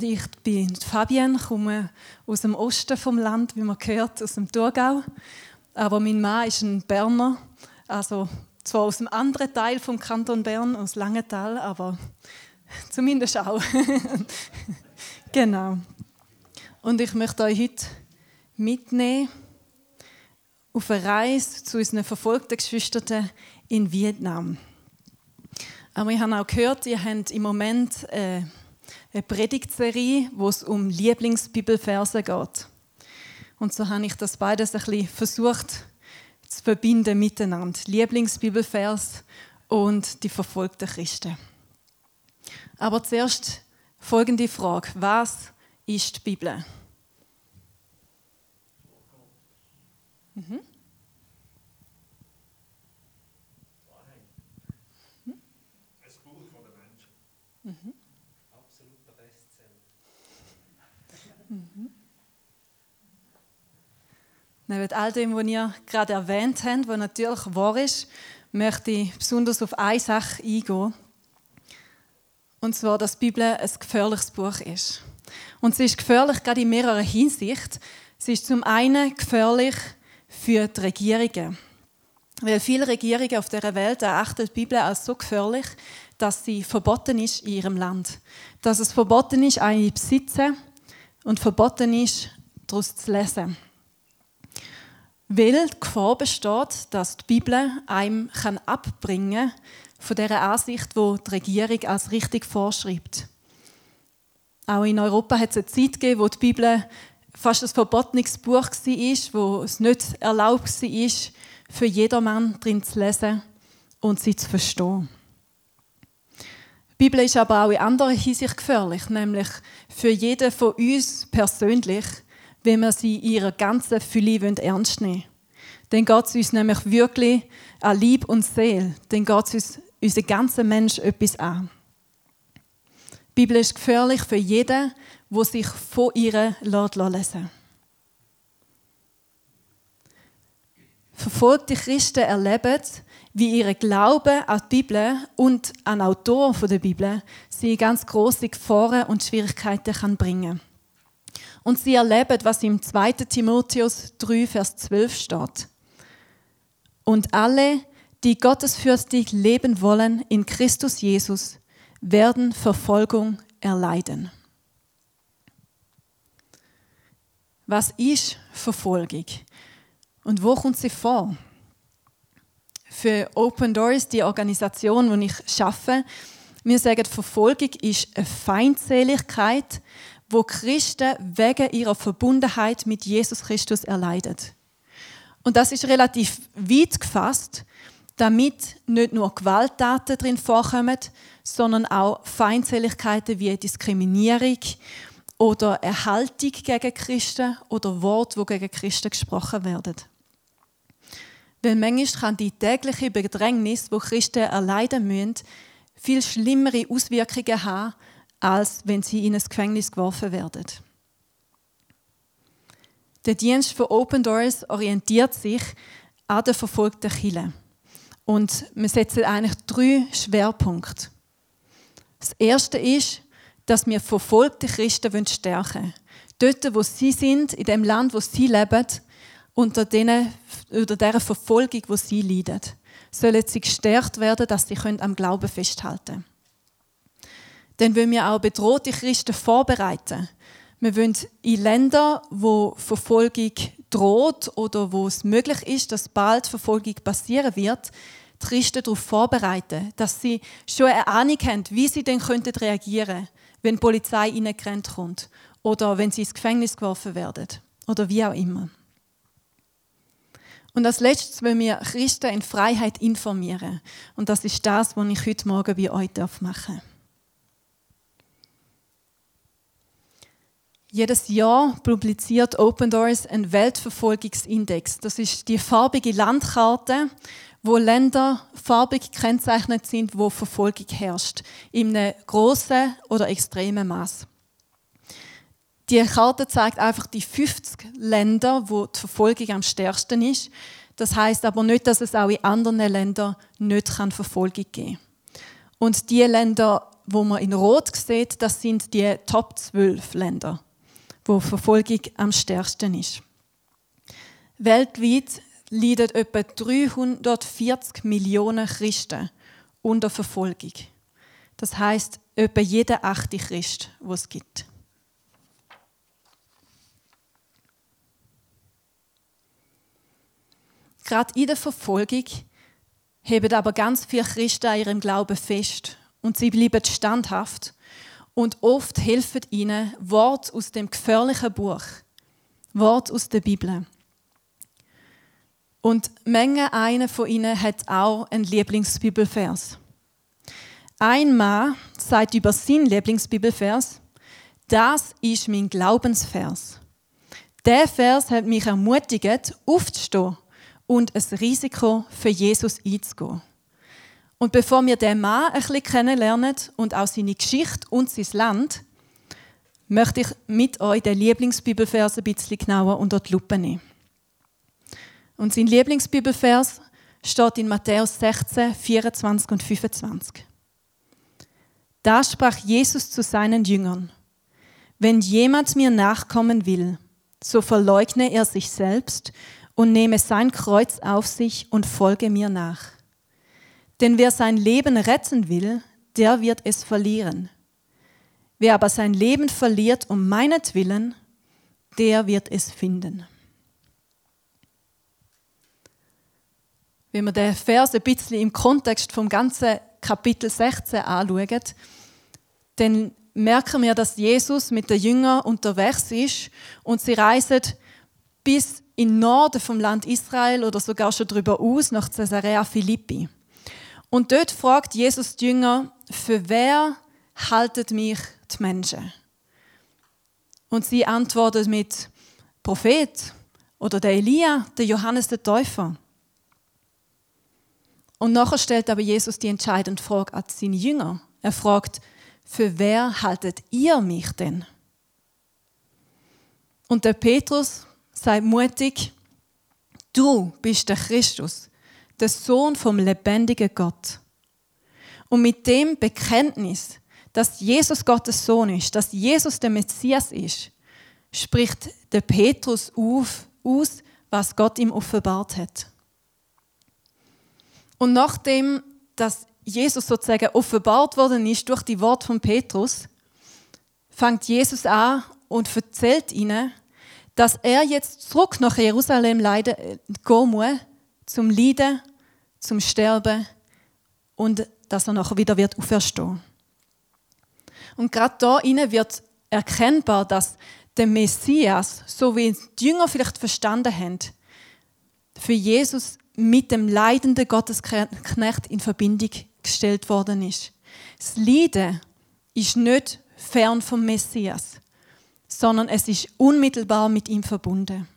Und ich bin Fabienne, komme aus dem Osten vom Land, wie man gehört, aus dem Thurgau. Aber mein Mann ist ein Berner, also zwar aus einem anderen Teil vom Kanton Bern, aus Langenthal, aber zumindest auch. genau. Und ich möchte euch heute mitnehmen auf eine Reise zu unseren verfolgten Geschwistern in Vietnam. Aber ich habe auch gehört, ihr habt im Moment äh, eine Predigtserie, wo es um Lieblingsbibelverse geht. Und so habe ich das beides ein bisschen versucht zu verbinden miteinander. Lieblingsbibelvers und die verfolgten Christen. Aber zuerst folgende Frage. Was ist die Bibel? Mhm. Neben all dem, was ihr gerade erwähnt habt, was natürlich wahr ist, möchte ich besonders auf eine Sache eingehen. Und zwar, dass die Bibel ein gefährliches Buch ist. Und sie ist gefährlich gerade in mehrerer Hinsicht. Sie ist zum einen gefährlich für die Regierungen. Weil viele Regierungen auf der Welt erachten die Bibel als so gefährlich, dass sie verboten ist in ihrem Land. Dass es verboten ist, eine zu besitzen und verboten ist, daraus zu lesen. Weil die Gefahr besteht, dass die Bibel einem abbringen kann von der Ansicht, wo die Regierung als richtig vorschreibt. Auch in Europa hat es eine Zeit gegeben, wo die Bibel fast ein verbotenes Buch war, wo es nicht erlaubt war, für jedermann drin zu lesen und sie zu verstehen. Die Bibel ist aber auch in anderer Hinsicht gefährlich, nämlich für jeden von uns persönlich, wenn wir sie in ihrer ganzen Fülle ernst nehmen wollen. Dann geht es uns nämlich wirklich an Lieb und Seele. Dann geht es uns, unser ganzer Mensch etwas an. Die Bibel ist gefährlich für jeden, der sich von ihr lesen lässt. Verfolgte Christen erleben, wie ihre Glaube an die Bibel und an Autoren der Bibel sie ganz große Gefahren und Schwierigkeiten kann bringen Und sie erleben, was im 2. Timotheus 3, Vers 12 steht. Und alle, die gottesfürchtig leben wollen in Christus Jesus, werden Verfolgung erleiden. Was ist Verfolgung? Und wo kommt sie vor? Für Open Doors, die Organisation, die ich arbeite, wir sagen, Verfolgung ist eine Feindseligkeit, wo Christen wegen ihrer Verbundenheit mit Jesus Christus erleiden. Und das ist relativ weit gefasst, damit nicht nur Gewalttaten drin vorkommen, sondern auch Feindseligkeiten wie Diskriminierung oder Erhaltung gegen Christen oder Worte, die gegen Christen gesprochen werden. Weil manchmal kann die tägliche Bedrängnis, wo Christen erleiden müssen, viel schlimmere Auswirkungen haben, als wenn sie in ein Gefängnis geworfen werden. Der Dienst für Open Doors orientiert sich an den verfolgten Kirchen. Und wir setzen eigentlich drei Schwerpunkte. Das erste ist, dass wir verfolgte Christen stärken wollen. Dort, wo sie sind, in dem Land, wo sie leben, unter, denen, unter dieser Verfolgung, wo sie leiden, sollen sie gestärkt werden, dass sie am Glauben festhalten können. Dann wollen wir auch bedrohte Christen vorbereiten. Wir wollen in Länder, wo Verfolgung droht oder wo es möglich ist, dass bald Verfolgung passieren wird, die Christen darauf vorbereiten, dass sie schon eine Ahnung haben, wie sie dann reagieren könnten, wenn die Polizei ihnen gerannt kommt oder wenn sie ins Gefängnis geworfen werden oder wie auch immer. Und als letztes wollen wir Christen in Freiheit informieren. Und das ist das, was ich heute Morgen bei euch machen darf. Jedes Jahr publiziert Open Doors einen Weltverfolgungsindex. Das ist die farbige Landkarte, wo Länder farbig gekennzeichnet sind, wo Verfolgung herrscht, in einem großen oder extremen Maß. Die Karte zeigt einfach die 50 Länder, wo die Verfolgung am stärksten ist. Das heißt aber nicht, dass es auch in anderen Ländern nicht Verfolgung geben kann. Und die Länder, wo man in Rot sieht, das sind die Top 12 Länder, wo Verfolgung am stärksten ist. Weltweit leiden etwa 340 Millionen Christen unter Verfolgung. Das heißt etwa jeder achte Christ, wo es gibt. Gerade in der Verfolgung heben aber ganz viele Christen an ihrem Glauben fest und sie bleiben standhaft und oft helfen ihnen Wort aus dem gefährlichen Buch, Wort aus der Bibel. Und Menge einer von ihnen hat auch einen Lieblingsbibelvers. Ein Mann sagt über seinen Lieblingsbibelvers, das ist mein Glaubensvers. Der Vers hat mich ermutigt, aufzustehen und ein Risiko für Jesus einzugehen. Und bevor wir den Mann ein bisschen kennenlernen und auch seine Geschichte und sein Land, möchte ich mit euch den Lieblingsbibelvers ein bisschen genauer unter die Lupe nehmen. Und sein Lieblingsbibelvers steht in Matthäus 16, 24 und 25. Da sprach Jesus zu seinen Jüngern, wenn jemand mir nachkommen will, so verleugne er sich selbst und nehme sein Kreuz auf sich und folge mir nach. Denn wer sein Leben retten will, der wird es verlieren. Wer aber sein Leben verliert um meinetwillen, der wird es finden. Wenn wir den Vers ein bisschen im Kontext vom ganzen Kapitel 16 anschauen, dann merken wir, dass Jesus mit den Jüngern unterwegs ist und sie reisen bis in Norden vom Land Israel oder sogar schon darüber aus nach Caesarea Philippi. Und dort fragt Jesus die Jünger, für wer haltet mich die Menschen? Und sie antworten mit Prophet oder der Elia, der Johannes der Täufer. Und nachher stellt aber Jesus die entscheidende Frage an seine Jünger. Er fragt, für wer haltet ihr mich denn? Und der Petrus Sei mutig, du bist der Christus, der Sohn vom lebendigen Gott. Und mit dem Bekenntnis, dass Jesus Gottes Sohn ist, dass Jesus der Messias ist, spricht der Petrus auf, aus, was Gott ihm offenbart hat. Und nachdem, dass Jesus sozusagen offenbart worden ist durch die Worte von Petrus, fängt Jesus an und erzählt ihnen, dass er jetzt zurück nach Jerusalem leiden, gehen muss, zum Leiden, zum Sterben und dass er nachher wieder wird auferstehen. Und gerade da innen wird erkennbar, dass der Messias, so wie die Jünger vielleicht verstanden haben, für Jesus mit dem leidenden Gottesknecht in Verbindung gestellt worden ist. Das Leiden ist nicht fern vom Messias sondern es ist unmittelbar mit ihm verbunden.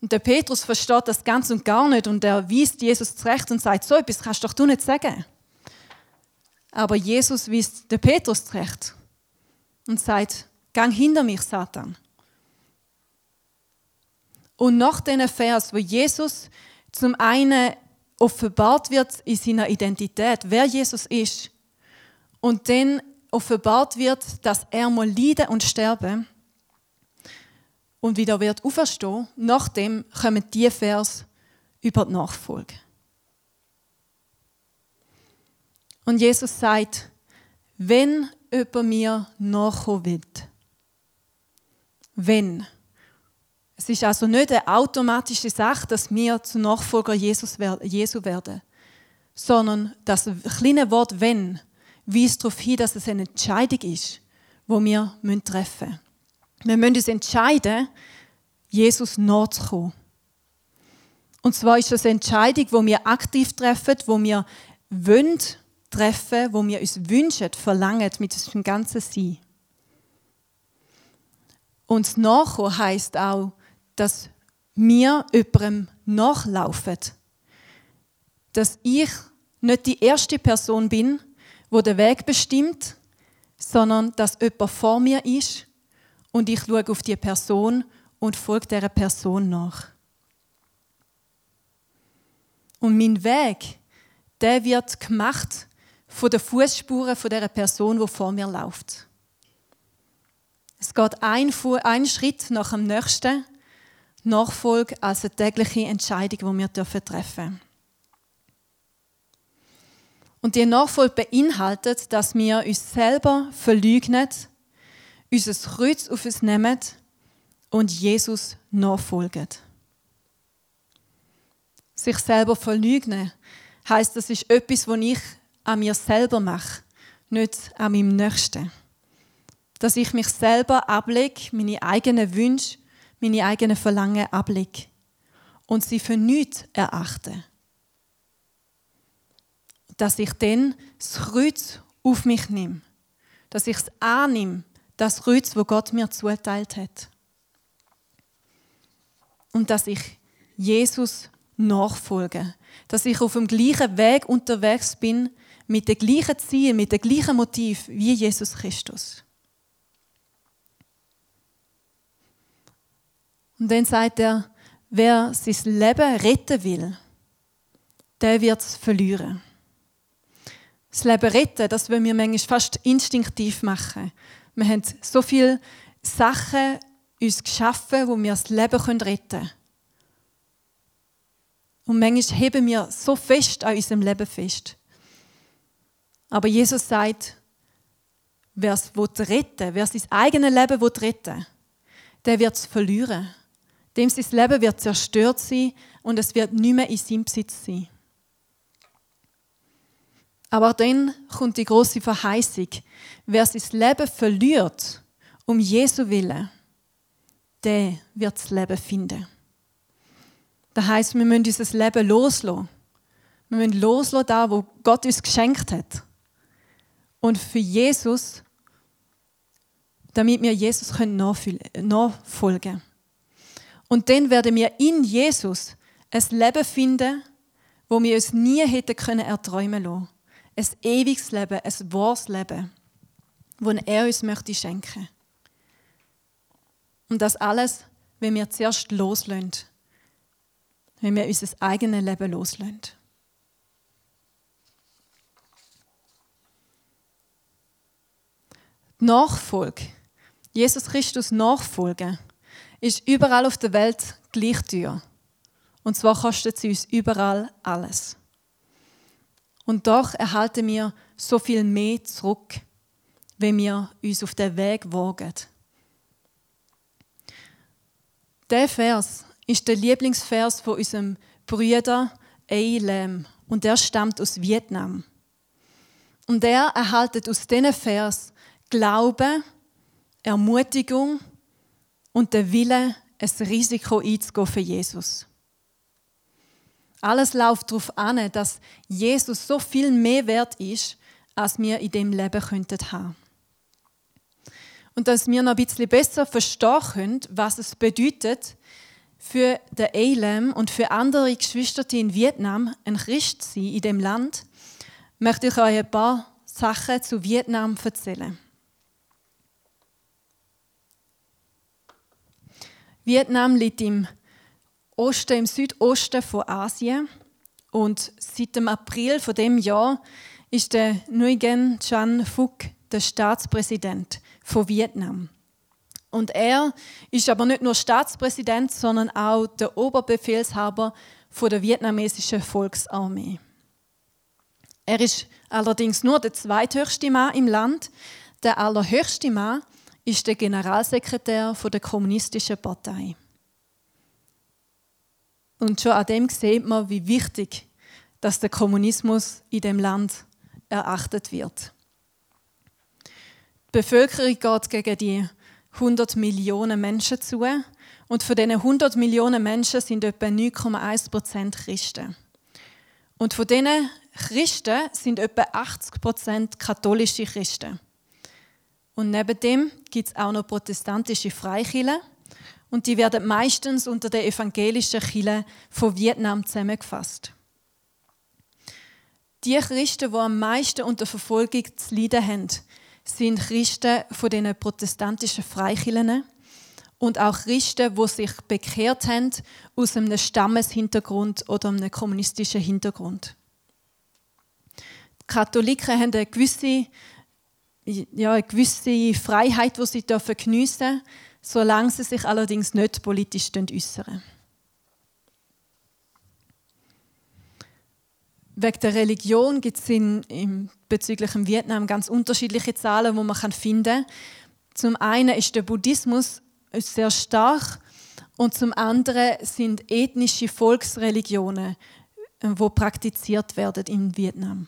Und der Petrus versteht das ganz und gar nicht und er weist Jesus zurecht und sagt, so etwas kannst doch du nicht sagen. Aber Jesus weist der Petrus zurecht und sagt, gang hinter mich, Satan. Und nach diesen Vers, wo Jesus zum einen offenbart wird in seiner Identität, wer Jesus ist, und dann offenbart wird, dass er mal leiden und sterben und wieder wird auferstehen, nachdem kommen die Vers über die Nachfolge. Und Jesus sagt, wenn über mir nachkommen will, wenn. Es ist also nicht eine automatische Sache, dass wir zu Nachfolger Jesus Jesu werden, sondern das kleine Wort wenn weist darauf hin, dass es eine Entscheidung ist, die wir treffen müssen. Wir müssen uns entscheiden, Jesus nachzukommen. Und zwar ist das eine Entscheidung, die wir aktiv treffen, die wir wollen treffen, die wir uns wünschen, verlangen mit unserem ganzen Sein. Und das Nachkommen heisst auch, dass wir jemandem nachlaufen. Dass ich nicht die erste Person bin, wo der Weg bestimmt, sondern dass jemand vor mir ist und ich schaue auf die Person und folge dieser Person nach. Und mein Weg der wird gemacht von den Fußspuren von der Person, die vor mir läuft. Es geht ein, ein Schritt nach dem nächsten, Nachfolge als eine tägliche Entscheidung, die wir treffen dürfen. Und die Nachfolge beinhaltet, dass wir uns selber verleugnen, unser Kreuz auf uns nehmen und Jesus nachfolgen. Sich selber verleugnen heißt, das ist etwas, was ich an mir selber mache, nicht an meinem Nächsten. Dass ich mich selber ablege, meine eigenen Wünsche, meine eigenen Verlangen ablege und sie für nichts erachte. Dass ich dann das Kreuz auf mich nehme. Dass ich es annehme, das Kreuz, wo Gott mir zuteilt hat. Und dass ich Jesus nachfolge. Dass ich auf dem gleichen Weg unterwegs bin, mit dem gleichen Ziel, mit dem gleichen Motiv wie Jesus Christus. Und dann sagt er, wer sein Leben retten will, der wird es verlieren. Das Leben retten, das wollen wir manchmal fast instinktiv machen. Wir haben so viele Sachen uns geschaffen, wo wir das Leben retten können. Und manchmal heben wir so fest an unserem Leben fest. Aber Jesus sagt, wer es retten wer sein eigenes Leben retten der wird es verlieren. Dem sein Leben wird zerstört sein und es wird nicht mehr in seinem Besitz sein. Aber dann kommt die große Verheißung. Wer sein Leben verliert, um Jesu Willen, der wird das Leben finden. Das heißt, wir müssen unser Leben loslassen. Wir müssen loslassen, da, wo Gott uns geschenkt hat. Und für Jesus, damit wir Jesus nachfolgen können. Und dann werden wir in Jesus ein Leben finden, wo wir uns nie hätten können erträumen lassen. Ein ewiges Leben, ein wahres Leben, das er uns möchte schenken. Und das alles, wenn wir zuerst loslösen. Wenn wir unser eigenes Leben loslösen. Nachfolge, Jesus Christus nachfolgen, ist überall auf der Welt gleich teuer. Und zwar kostet sie uns überall alles. Und doch erhalten wir so viel mehr zurück, wenn wir uns auf den Weg wagen. Der Vers ist der Lieblingsvers von unserem Brüder Ei Lam und der stammt aus Vietnam. Und er erhaltet aus diesen Vers Glaube, Ermutigung und der Wille, ein Risiko einzugehen für Jesus. Alles läuft darauf an, dass Jesus so viel mehr wert ist, als wir in dem Leben könnten haben. Und dass wir noch ein bisschen besser verstehen können, was es bedeutet, für den Elam und für andere Geschwister in Vietnam ein Christ zu sein in dem Land, möchte ich euch ein paar Sachen zu Vietnam erzählen. Vietnam liegt im Osten, im Südosten von Asien und seit dem April von dem Jahr ist der Nguyen Chan Phuc der Staatspräsident von Vietnam. Und er ist aber nicht nur Staatspräsident, sondern auch der Oberbefehlshaber von der vietnamesischen Volksarmee. Er ist allerdings nur der zweithöchste Mann im Land. Der allerhöchste Mann ist der Generalsekretär der Kommunistischen Partei. Und schon an dem sieht man, wie wichtig dass der Kommunismus in dem Land erachtet wird. Die Bevölkerung geht gegen die 100 Millionen Menschen zu und von diesen 100 Millionen Menschen sind etwa 9,1 Prozent Christen. Und von diesen Christen sind etwa 80 Prozent katholische Christen. Und neben dem gibt es auch noch protestantische Freikirchen. Und die werden meistens unter der evangelischen Kirche von Vietnam zusammengefasst. Die Christen, die am meisten unter Verfolgung zu leiden haben, sind Christen von den protestantischen Freikirchen und auch Christen, die sich bekehrt haben aus einem Stammeshintergrund oder einem kommunistischen Hintergrund. Katholiken haben eine gewisse, ja, eine gewisse Freiheit, die sie geniessen dürfen, solange sie sich allerdings nicht politisch äußern. Wegen der Religion gibt es in, bezüglich dem Vietnam ganz unterschiedliche Zahlen, die man finden kann. Zum einen ist der Buddhismus sehr stark und zum anderen sind ethnische Volksreligionen, die äh, praktiziert werden in Vietnam.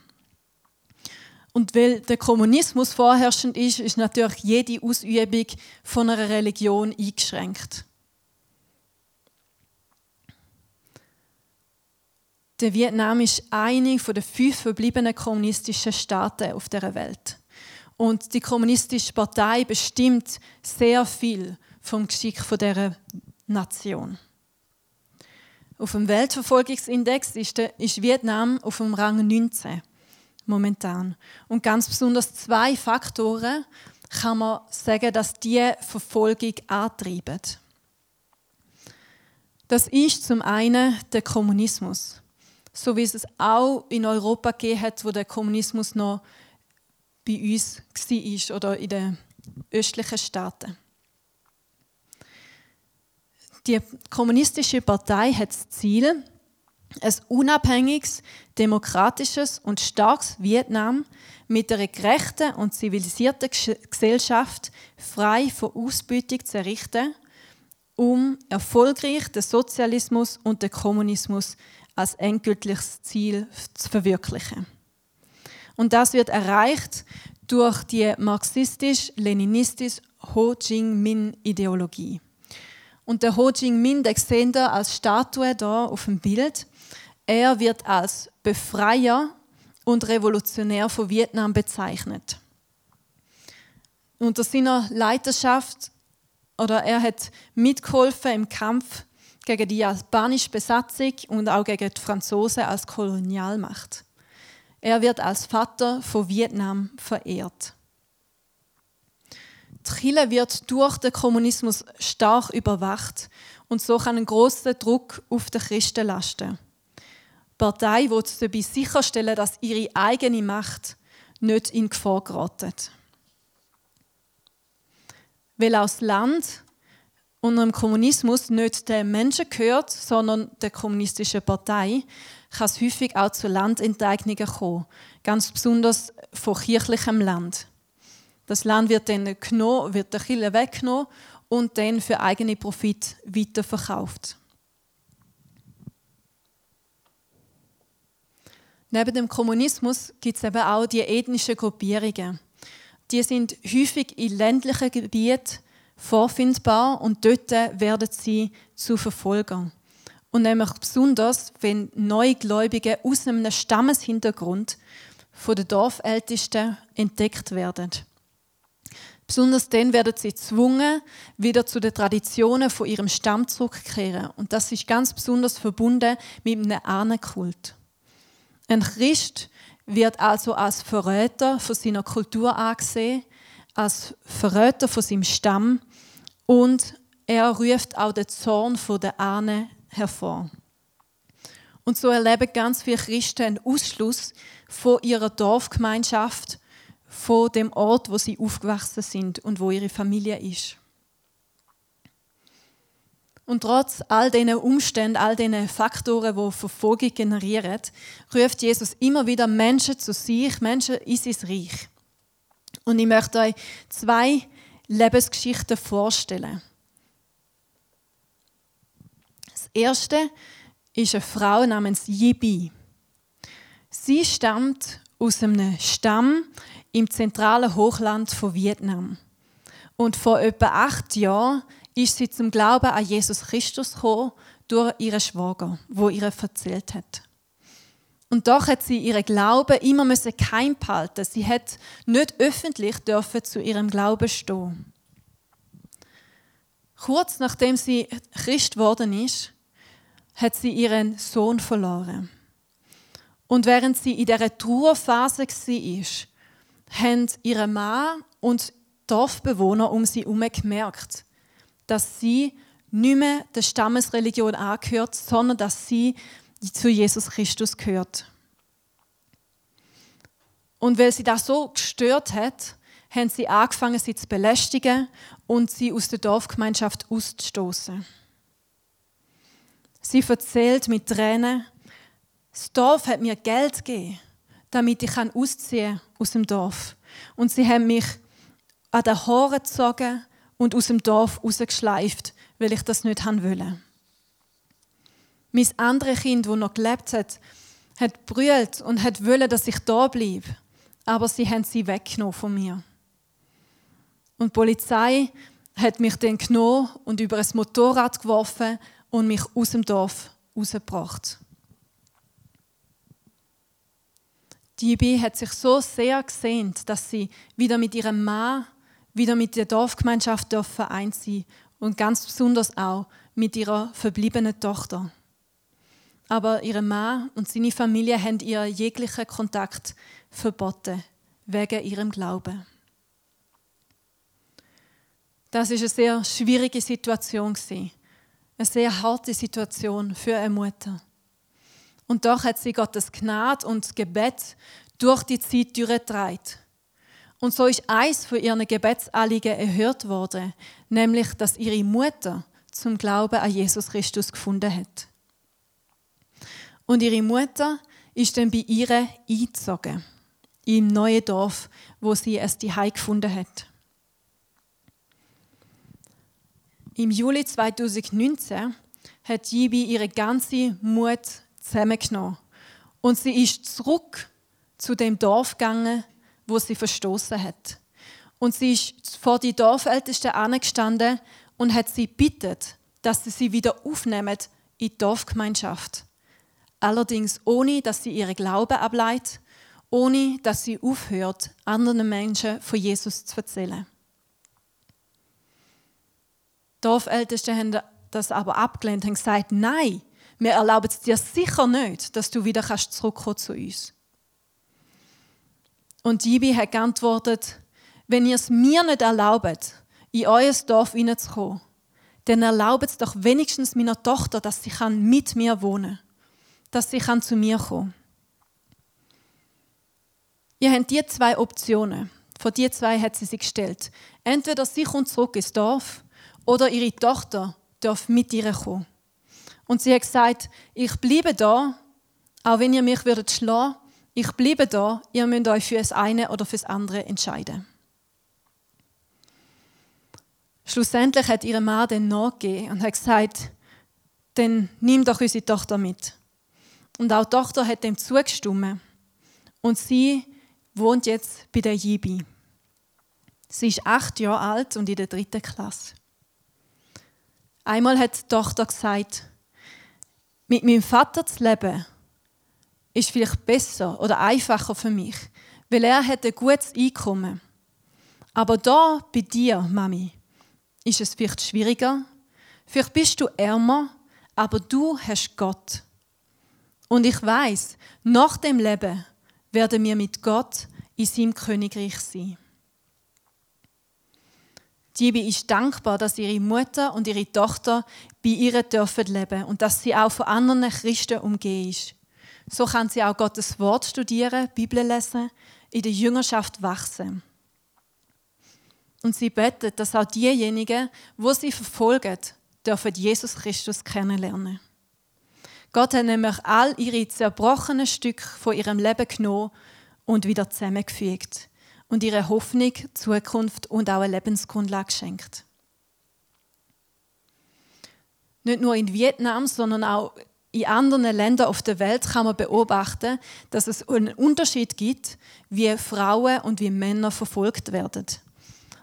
Und weil der Kommunismus vorherrschend ist, ist natürlich jede Ausübung von einer Religion eingeschränkt. Der Vietnam ist eine der fünf verbliebenen kommunistischen Staaten auf der Welt. Und die kommunistische Partei bestimmt sehr viel vom Geschick dieser Nation. Auf dem Weltverfolgungsindex ist Vietnam auf dem Rang 19 momentan. Und ganz besonders zwei Faktoren kann man sagen, dass die Verfolgung antreiben. Das ist zum einen der Kommunismus so wie es auch in Europa gegeben hat, wo der Kommunismus noch bei uns war oder in den östlichen Staaten. Die kommunistische Partei hat das Ziel, ein unabhängiges, demokratisches und starkes Vietnam mit einer gerechten und zivilisierten Gesellschaft frei von Ausbeutung zu errichten, um erfolgreich den Sozialismus und den Kommunismus als endgültiges Ziel zu verwirklichen. Und das wird erreicht durch die marxistisch-leninistische Ho Chi Minh-Ideologie. Und der Ho Chi Minh, den sehen wir als Statue da auf dem Bild. Er wird als Befreier und Revolutionär von Vietnam bezeichnet. Unter seiner Leiterschaft oder er hat mitgeholfen im Kampf gegen die japanische Besatzung und auch gegen die Franzosen als Kolonialmacht. Er wird als Vater von Vietnam verehrt. Chile wird durch den Kommunismus stark überwacht und so kann ein großer Druck auf die Christen lasten. Partei dabei sicherstellen, dass ihre eigene Macht nicht in Gefahr gerät. Weil auch das Land unter dem Kommunismus nicht den Menschen gehört, sondern der kommunistischen Partei, kann es häufig auch zu Landenteignungen kommen, ganz besonders von kirchlichem Land. Das Land wird dann genommen, wird der Kirche weggenommen und dann für eigene Profit weiterverkauft. Neben dem Kommunismus gibt es eben auch die ethnischen Gruppierungen. Die sind häufig in ländlichen Gebieten vorfindbar und dort werden sie zu Verfolgern. Und nämlich besonders, wenn Neugläubige aus einem Stammeshintergrund von den Dorfältesten entdeckt werden. Besonders dann werden sie gezwungen, wieder zu den Traditionen von ihrem Stamm zurückzukehren. Und das ist ganz besonders verbunden mit einem Ahnenkult. Ein Christ wird also als Verräter von seiner Kultur angesehen, als Verräter von seinem Stamm und er ruft auch den Zorn der Ahne hervor. Und so erleben ganz viele Christen einen Ausschluss von ihrer Dorfgemeinschaft, von dem Ort, wo sie aufgewachsen sind und wo ihre Familie ist. Und trotz all diesen Umständen, all diesen Faktoren, die Verfolgung generieren, ruft Jesus immer wieder Menschen zu sich, Menschen in sein Reich. Und ich möchte euch zwei Lebensgeschichten vorstellen. Das erste ist eine Frau namens Yibi. Sie stammt aus einem Stamm im zentralen Hochland von Vietnam. Und vor etwa acht Jahren ist sie zum Glauben an Jesus Christus gekommen durch ihren Schwager, wo ihr erzählt hat. Und doch hat sie ihren Glauben immer müssen geheim behalten. Sie hat nicht öffentlich dürfen zu ihrem Glauben stehen. Kurz nachdem sie Christ geworden ist, hat sie ihren Sohn verloren. Und während sie in dieser Trauerphase war, haben ihre Mann und Dorfbewohner um sie herum gemerkt, dass sie nicht mehr der Stammesreligion angehört, sondern dass sie zu Jesus Christus gehört. Und weil sie das so gestört hat, haben sie angefangen, sie zu belästigen und sie aus der Dorfgemeinschaft auszustoßen. Sie erzählt mit Tränen, das Dorf hat mir Geld gegeben, damit ich ausziehen kann aus dem Dorf. Und sie haben mich an den Haaren gezogen und aus dem Dorf rausgeschleift, weil ich das nicht haben wollte. Mein anderes Kind, das noch gelebt hat, hat brüllt und hat wollte, dass ich da bleibe. Aber sie haben sie weggenommen von mir. Und die Polizei hat mich dann genommen und über ein Motorrad geworfen und mich aus dem Dorf rausgebracht. Die Ibi hat sich so sehr gesehnt, dass sie wieder mit ihrem Mann, wieder mit der Dorfgemeinschaft vereint sein und ganz besonders auch mit ihrer verbliebenen Tochter. Aber ihre Mann und seine Familie haben ihr jeglichen Kontakt verboten, wegen ihrem Glauben. Das ist eine sehr schwierige Situation eine sehr harte Situation für eine Mutter. Und doch hat sie Gottes Gnade und Gebet durch die Zeit durchgetragen. Und so ist eins von ihren Gebetsanliegen erhört worden, nämlich, dass ihre Mutter zum Glauben an Jesus Christus gefunden hat. Und ihre Mutter ist dann bei ihr eingezogen, im neuen Dorf, wo sie es die gefunden hat. Im Juli 2019 hat Jibi ihre ganze Mut zusammengenommen und sie ist zurück zu dem Dorf gegangen, wo sie verstoßen hat. Und sie ist vor die Dorfältesten angestanden und hat sie bittet, dass sie sie wieder aufnehmen in die Dorfgemeinschaft. Allerdings ohne, dass sie ihre Glauben ableitet, ohne, dass sie aufhört, anderen Menschen von Jesus zu erzählen. Die Dorfältesten haben das aber abgelehnt und gesagt, nein, wir erlauben es dir sicher nicht, dass du wieder zurückkommen zu uns. Und Jibi hat geantwortet, wenn ihr es mir nicht erlaubt, in euer Dorf hineinzukommen, dann erlaubt es doch wenigstens meiner Tochter, dass sie mit mir wohnen kann, dass sie zu mir kommen kann. Ihr habt die zwei Optionen. Von die zwei hat sie sich gestellt. Entweder sie kommt zurück ins Dorf oder ihre Tochter darf mit ihr kommen. Und sie hat gesagt, ich bleibe da, auch wenn ihr mich würdet ich bleibe da, ihr müsst euch für das eine oder für das andere entscheiden. Schlussendlich hat ihre Mann dann nachgegeben und hat gesagt, dann nimm doch unsere Tochter mit. Und auch die Tochter hat dem zugestimmt. Und sie wohnt jetzt bei der Jibi. Sie ist acht Jahre alt und in der dritten Klasse. Einmal hat die Tochter gesagt, mit meinem Vater zu leben, ist vielleicht besser oder einfacher für mich, weil er hat ein gutes Einkommen. Aber da bei dir, Mami, ist es vielleicht schwieriger. Vielleicht bist du ärmer, aber du hast Gott. Und ich weiß, nach dem Leben werden wir mit Gott in seinem Königreich sein. Jibi ist dankbar, dass ihre Mutter und ihre Tochter bei ihr dürfen leben und dass sie auch von anderen Christen umgeben ist. So kann sie auch Gottes Wort studieren, Bibel lesen, in der Jüngerschaft wachsen. Und sie betet, dass auch diejenigen, wo sie verfolgen, dürfen Jesus Christus kennenlernen. Gott hat nämlich all ihre zerbrochenen Stücke von ihrem Leben genommen und wieder zusammengefügt und ihre Hoffnung, Zukunft und auch eine Lebensgrundlage geschenkt. Nicht nur in Vietnam, sondern auch in anderen Ländern auf der Welt kann man beobachten, dass es einen Unterschied gibt, wie Frauen und wie Männer verfolgt werden.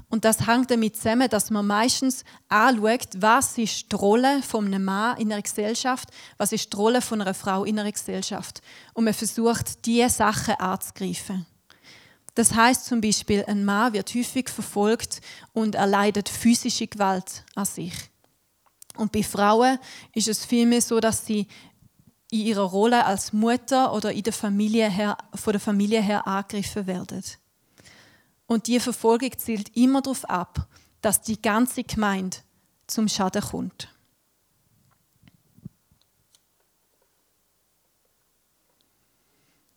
Und das hängt damit zusammen, dass man meistens anschaut, was ist die Rolle von einem Mann in einer Gesellschaft, was ist die Rolle von einer Frau in einer Gesellschaft. Und man versucht, diese Sachen anzugreifen. Das heißt zum Beispiel, ein Mann wird häufig verfolgt und erleidet physische Gewalt an sich. Und bei Frauen ist es vielmehr so, dass sie in ihrer Rolle als Mutter oder in der Familie her, von der Familie her angegriffen werden. Und die Verfolgung zielt immer darauf ab, dass die ganze Gemeinde zum Schaden kommt.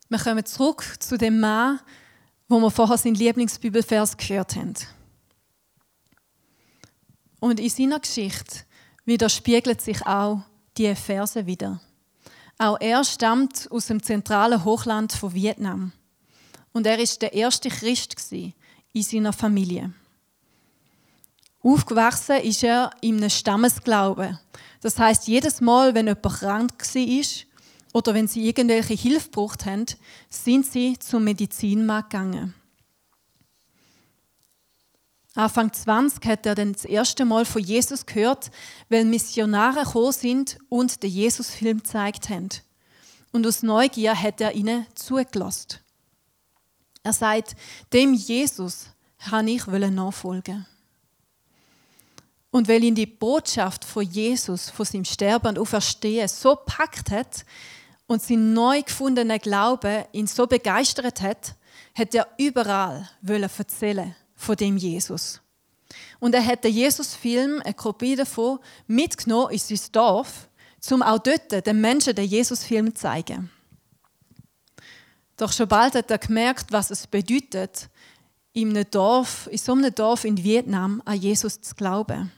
Wir kommen zurück zu dem Mann, wo wir vorher seinen Lieblingsbibelvers gehört haben. Und in seiner Geschichte widerspiegelt sich auch die Verse wieder. Auch er stammt aus dem zentralen Hochland von Vietnam. Und er ist der erste Christ in seiner Familie. Aufgewachsen ist er in einem Stammesglauben. Das heißt, jedes Mal, wenn jemand krank war oder wenn sie irgendwelche Hilfe gebraucht haben, sind sie zum Medizinmann gegangen. Anfang 20 hat er dann das erste Mal von Jesus gehört, weil Missionare gekommen sind und den Jesus-Film gezeigt haben. Und aus Neugier hat er ihnen zugelassen. Er sagt, dem Jesus kann ich nachfolgen. Und weil ihn die Botschaft von Jesus, von seinem Sterben und Auferstehen so packt hat und sein neu gefundener Glaube ihn so begeistert hat, hat er überall erzählen von dem Jesus. Und er hat den Jesus-Film, eine Kopie davon, mitgenommen in sein Dorf, um auch dort den Menschen den Jesus-Film zu zeigen. Doch schon bald hat er gemerkt, was es bedeutet, in, einem Dorf, in so einem Dorf in Vietnam an Jesus zu glauben.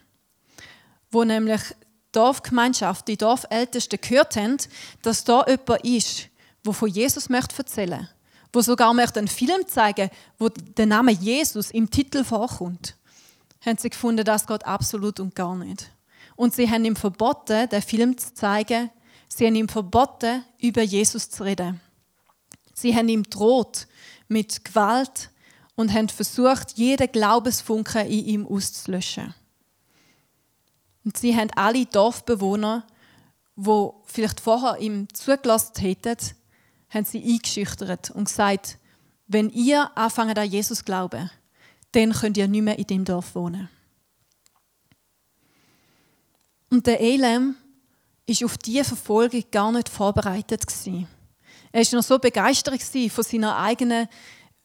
Wo nämlich die Dorfgemeinschaft, die Dorfältesten gehört haben, dass da jemand ist, der von Jesus erzählen möchte wo sogar möchte einen Film zeigen wo der Name Jesus im Titel vorkommt, haben sie gefunden, das geht absolut und gar nicht. Und sie haben ihm verboten, den Film zu zeigen. Sie haben ihm verboten, über Jesus zu reden. Sie haben ihm droht mit Gewalt und haben versucht, jeden Glaubensfunken in ihm auszulöschen. Und sie haben alle Dorfbewohner, wo vielleicht vorher ihm zugelassen hätten, haben sie eingeschüchtert und gesagt, wenn ihr anfangt an Jesus zu glauben, dann könnt ihr nicht mehr in dem Dorf wohnen. Und der Elem ist auf diese Verfolgung gar nicht vorbereitet. Er war noch so begeistert von seiner eigenen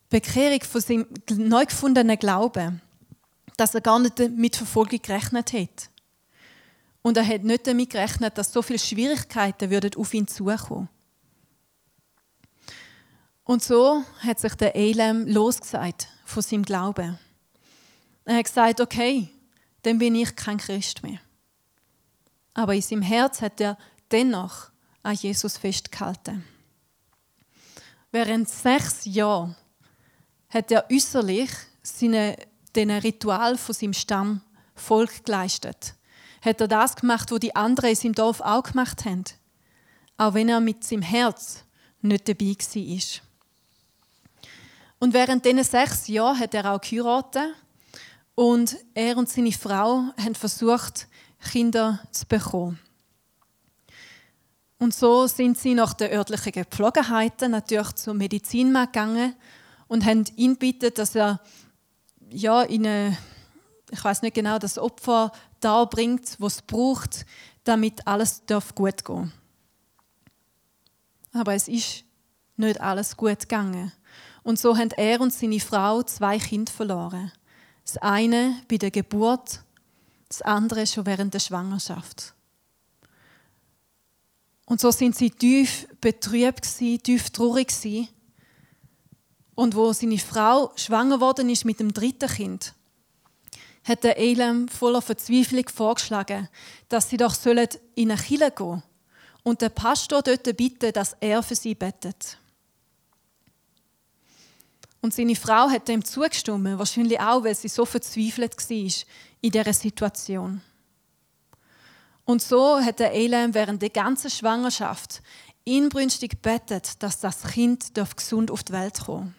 Bekehrung, von seinem neu gefundenen Glauben, dass er gar nicht mit Verfolgung gerechnet hat. Und er hat nicht damit gerechnet, dass so viele Schwierigkeiten auf ihn zukommen und so hat sich der Elem losgesagt von seinem Glauben. Er hat gesagt, okay, dann bin ich kein Christ mehr. Aber in seinem Herz hat er dennoch an Jesus festgehalten. Während sechs Jahren hat er äußerlich seine, den Ritual von seinem Stamm Volk geleistet. Hat er das gemacht, was die anderen in seinem Dorf auch gemacht haben. Auch wenn er mit seinem Herz nicht dabei war. Und während diesen sechs Jahren hat er auch geheiratet und er und seine Frau haben versucht, Kinder zu bekommen. Und so sind sie nach den örtlichen Gepflogenheiten natürlich zum Medizinmann gegangen und haben ihn gebeten, dass er ja, in eine, ich weiß nicht genau, das Opfer da bringt, was es braucht, damit alles gut gehen Aber es ist nicht alles gut gegangen. Und so haben er und seine Frau zwei Kinder verloren. Das eine bei der Geburt, das andere schon während der Schwangerschaft. Und so sind sie tief betrübt, tief traurig. Und wo seine Frau schwanger geworden ist mit dem dritten Kind, hat der Elam voller Verzweiflung vorgeschlagen, dass sie doch in eine Kirche gehen sollen und den Pastor dort bitten, dass er für sie bettet. Und seine Frau hat ihm zugestimmt, wahrscheinlich auch, weil sie so verzweifelt war in dieser Situation. Und so hat der Elam während der ganzen Schwangerschaft inbrünstig gebetet, dass das Kind gesund auf die Welt kommen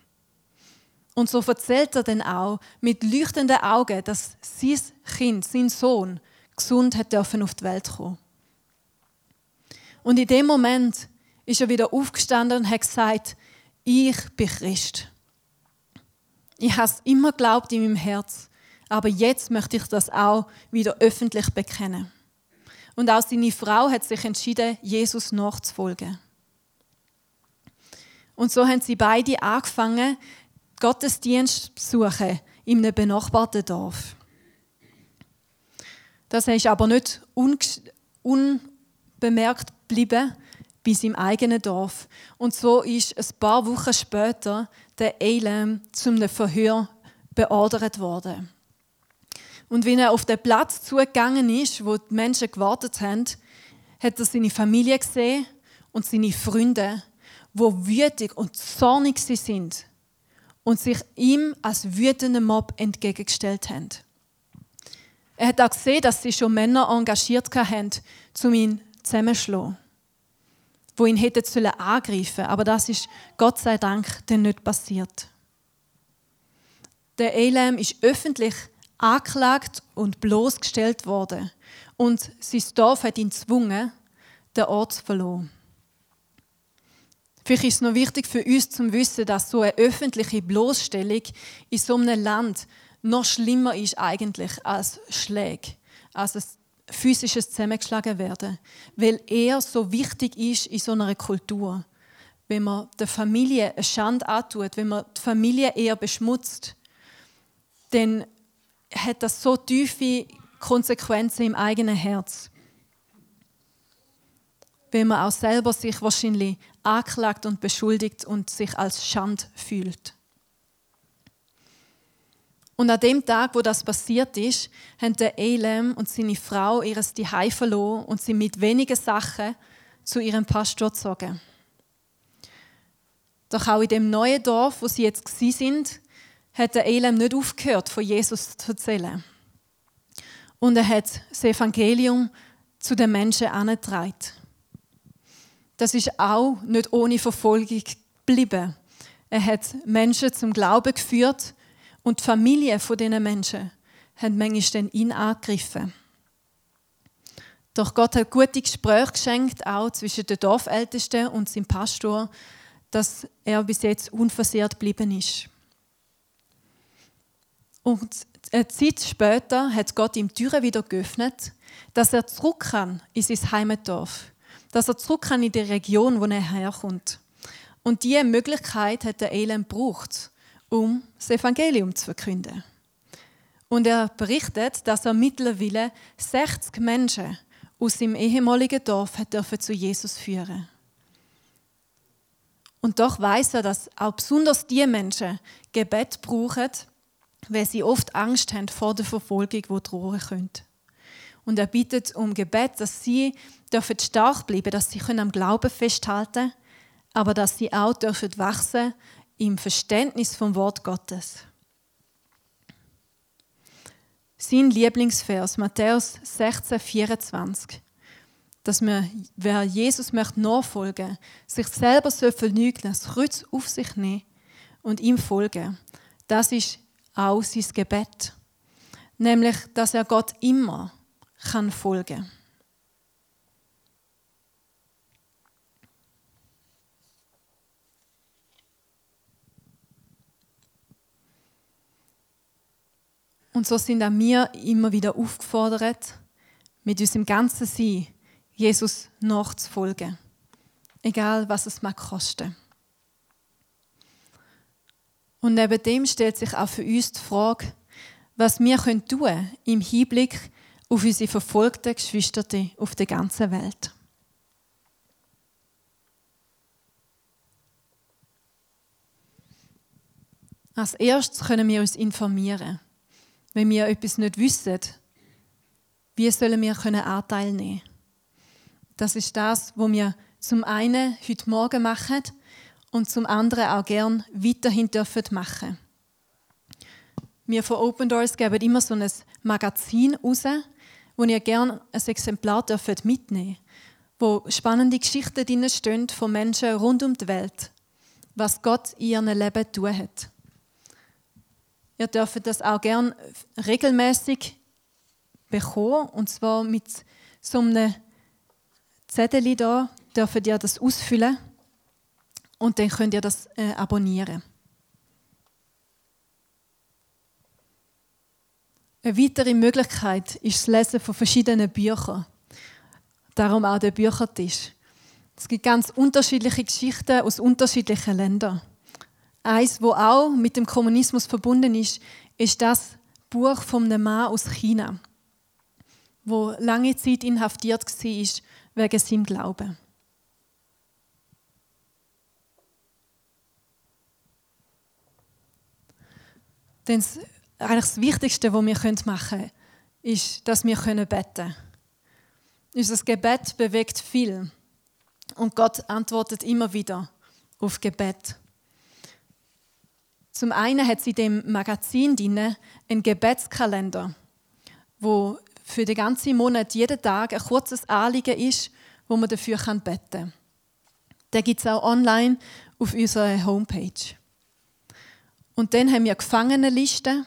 Und so erzählt er dann auch mit leuchtenden Augen, dass sein Kind, sein Sohn, gesund hat dürfen auf die Welt kommen. Und in dem Moment ist er wieder aufgestanden und hat gesagt, ich bin Christ. Ich habe es immer geglaubt in meinem Herz, aber jetzt möchte ich das auch wieder öffentlich bekennen. Und auch seine Frau hat sich entschieden, Jesus nachzufolgen. Und so haben sie beide angefangen, Gottesdienst zu besuchen in einem benachbarten Dorf. Das ist aber nicht unbemerkt geblieben bis im eigenen Dorf. Und so ist ein paar Wochen später der Elam zum Verhör beordert worden. Und wenn er auf den Platz zugegangen ist, wo die Menschen gewartet haben, hat er seine Familie gesehen und seine Freunde, wo wütig und zornig sie sind und sich ihm als wütender Mob entgegengestellt haben. Er hat auch gesehen, dass sie schon Männer engagiert haben, um ihn zusammenzuschlagen, wo ihn hätten angreifen aber das ist Gott sei Dank dann nicht passiert. Der Elam ist öffentlich angeklagt und bloßgestellt worden und sein Dorf hat ihn gezwungen, den Ort zu verlassen. Vielleicht ist es noch wichtig für uns zu wissen, dass so eine öffentliche Bloßstellung in so einem Land noch schlimmer ist eigentlich als Schläge, als ein physisches Zusammengeschlagen werden, weil er so wichtig ist in so einer Kultur. Wenn man der Familie eine Schande antut, wenn man die Familie eher beschmutzt, dann hat das so tiefe Konsequenzen im eigenen Herz weil man auch selber sich wahrscheinlich anklagt und beschuldigt und sich als Schand fühlt. Und an dem Tag, wo das passiert ist, haben der Elam und seine Frau ihres Zuhause verloren und sie mit wenigen Sachen zu ihrem Pastor gezogen. Doch auch in dem neuen Dorf, wo sie jetzt sind, hat der Elam nicht aufgehört, von Jesus zu erzählen. Und er hat das Evangelium zu den Menschen angetragen das ist auch nicht ohne Verfolgung geblieben. Er hat Menschen zum Glauben geführt und die Familie von diesen Menschen hat manchmal ihn angegriffen. Doch Gott hat gute Gespräche geschenkt, auch zwischen den Dorfältesten und seinem Pastor, dass er bis jetzt unversehrt geblieben ist. Und eine Zeit später hat Gott ihm die Türen wieder geöffnet, dass er zurück kann in sein Heimatdorf dass er zurück kann in die Region, wo er herkommt. Und diese Möglichkeit hat der Elend gebraucht, um das Evangelium zu verkünden. Und er berichtet, dass er mittlerweile 60 Menschen aus seinem ehemaligen Dorf hat dürfen zu Jesus führen. Und doch weiß er, dass auch besonders die Menschen Gebet brauchen, weil sie oft Angst haben vor der Verfolgung, die drohen könnte. Und er bittet um Gebet, dass sie dürfen stark bleiben, dass sie am Glauben festhalten können, aber dass sie auch dürfen wachsen im Verständnis vom Wort Gottes. Sein Lieblingsvers, Matthäus 16, 24, dass man, wer Jesus möchte nachfolgen, sich selber soll verleugnen, das Kreuz auf sich nehmen und ihm folgen. Das ist auch sein Gebet. Nämlich, dass er Gott immer kann folgen. Und so sind auch wir immer wieder aufgefordert, mit unserem ganzen Sein Jesus nachzufolgen. Egal, was es mag kosten. Und neben dem stellt sich auch für uns die Frage, was wir tun können im Hinblick auf unsere verfolgten Geschwister auf der ganzen Welt. Als erstes können wir uns informieren. Wenn wir etwas nicht wissen, wie sollen wir Anteil nehmen Das ist das, was wir zum einen heute Morgen machen und zum anderen auch gern weiterhin dürfen machen. Wir von Open Doors geben immer so ein Magazin raus, wo ihr gerne ein Exemplar dürft mitnehmen wo spannende Geschichten drin stehen von Menschen rund um die Welt, was Gott in ihrem Leben tun hat. Ihr dürft das auch gerne regelmäßig bekommen, und zwar mit so einem Zettel hier, dürft ihr das ausfüllen und dann könnt ihr das äh, abonnieren. Eine weitere Möglichkeit ist das Lesen von verschiedenen Büchern. Darum auch der Büchertisch. Es gibt ganz unterschiedliche Geschichten aus unterschiedlichen Ländern. Eins, wo auch mit dem Kommunismus verbunden ist, ist das Buch einem Mann aus China, wo lange Zeit inhaftiert war wegen seinem Glauben. Denn das, eigentlich das Wichtigste, was wir machen können, ist, dass wir beten können. Unser Gebet bewegt viel. Und Gott antwortet immer wieder auf Gebet. Zum einen hat sie dem Magazin drin einen Gebetskalender, wo für den ganzen Monat jeden Tag ein kurzes Anliegen ist, wo man dafür beten kann. Den gibt es auch online auf unserer Homepage. Und dann haben wir Gefangenenlisten,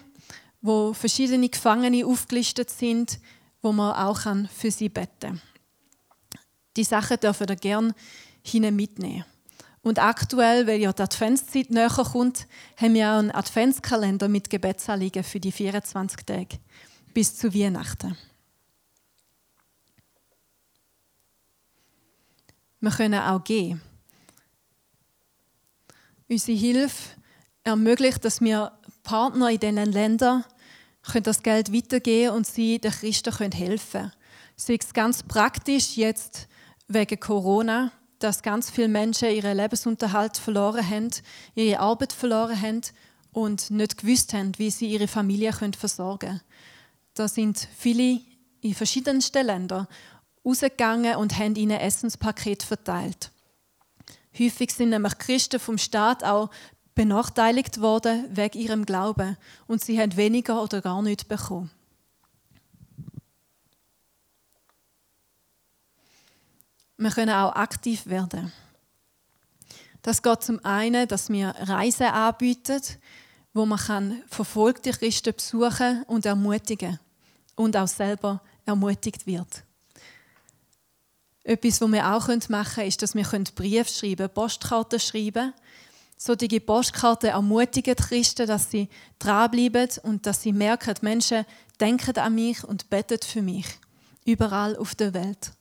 wo verschiedene Gefangene aufgelistet sind, wo man auch für sie beten kann. Die Sachen dürfen ihr gerne hinein mitnehmen. Und aktuell, weil ja die Adventszeit näher kommt, haben wir auch einen Adventskalender mit Gebetsanliegen für die 24 Tage bis zu Weihnachten. Wir können auch gehen. Unsere Hilfe ermöglicht, dass wir Partner in diesen Ländern das Geld weitergeben und sie den Christen helfen können. Sei es ganz praktisch jetzt wegen Corona, dass ganz viele Menschen ihren Lebensunterhalt verloren haben, ihre Arbeit verloren haben und nicht gewusst haben, wie sie ihre Familie versorgen können. Da sind viele in verschiedensten Ländern rausgegangen und haben ihnen Essenspaket verteilt. Häufig sind nämlich Christen vom Staat auch benachteiligt worden wegen ihrem Glauben und sie haben weniger oder gar nichts bekommen. Wir können auch aktiv werden. Das geht zum einen, dass wir Reisen anbieten, wo man kann verfolgte Christen besuchen und ermutigen und auch selber ermutigt wird. Etwas, was wir auch machen können, ist, dass wir Briefe schreiben, Postkarten schreiben. Solche Postkarten ermutigen die Christen, dass sie dranbleiben und dass sie merken, Menschen denken an mich und beten für mich. Überall auf der Welt.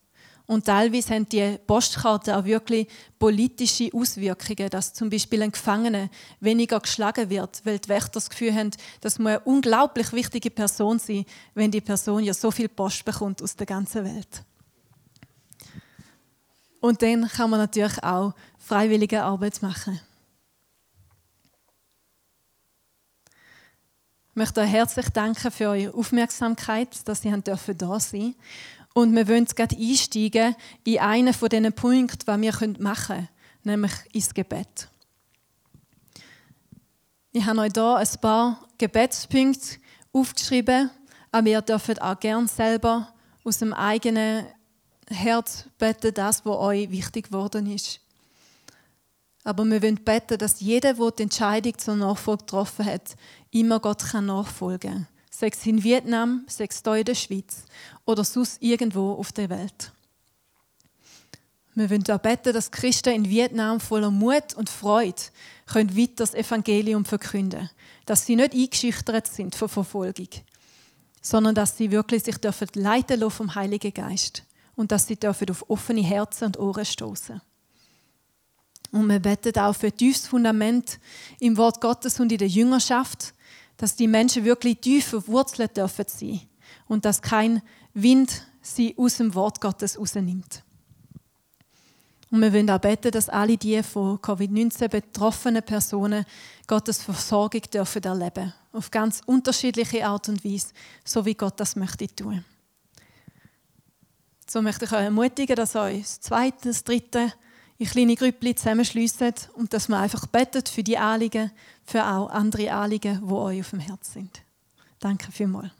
Und teilweise haben die Postkarten auch wirklich politische Auswirkungen, dass zum Beispiel ein Gefangener weniger geschlagen wird, weil die Wächter das Gefühl haben, das muss eine unglaublich wichtige Person sein, wenn die Person ja so viel Post bekommt aus der ganzen Welt. Und dann kann man natürlich auch freiwillige Arbeit machen. Ich möchte euch herzlich danken für eure Aufmerksamkeit, dass Sie da sein dürfen. Und wir wollen jetzt einsteigen in einen von diesen Punkten, was wir machen können, nämlich ins Gebet. Ich habe euch hier ein paar Gebetspunkte aufgeschrieben, aber ihr dürft auch gerne selber aus dem eigenen Herz beten, das, was euch wichtig geworden ist. Aber wir wollen beten, dass jeder, der die Entscheidung zur Nachfolge getroffen hat, immer Gott nachfolgen kann. Sei es in Vietnam, sei es hier in der Schweiz oder sonst irgendwo auf der Welt. Wir wollen auch beten, dass Christen in Vietnam voller Mut und Freude können weiter das Evangelium verkünden. Dass sie nicht eingeschüchtert sind von Verfolgung, sondern dass sie wirklich sich dürfen leiten vom Heiligen Geist und dass sie dürfen auf offene Herzen und Ohren stoßen. Und wir beten auch für tiefes Fundament im Wort Gottes und in der Jüngerschaft, dass die Menschen wirklich tief verwurzelt dürfen sein und dass kein Wind sie aus dem Wort Gottes rausnimmt. Und wir wollen auch beten, dass alle die von Covid-19 betroffenen Personen Gottes Versorgung dürfen erleben. Auf ganz unterschiedliche Art und Weise, so wie Gott das möchte tun. So möchte ich euch ermutigen, dass euch das zweite, das dritte in kleine Grüppchen zusammenschliessen und dass man einfach betet für die Anliegen, für auch andere Anliegen, die euch auf dem Herzen sind. Danke vielmals.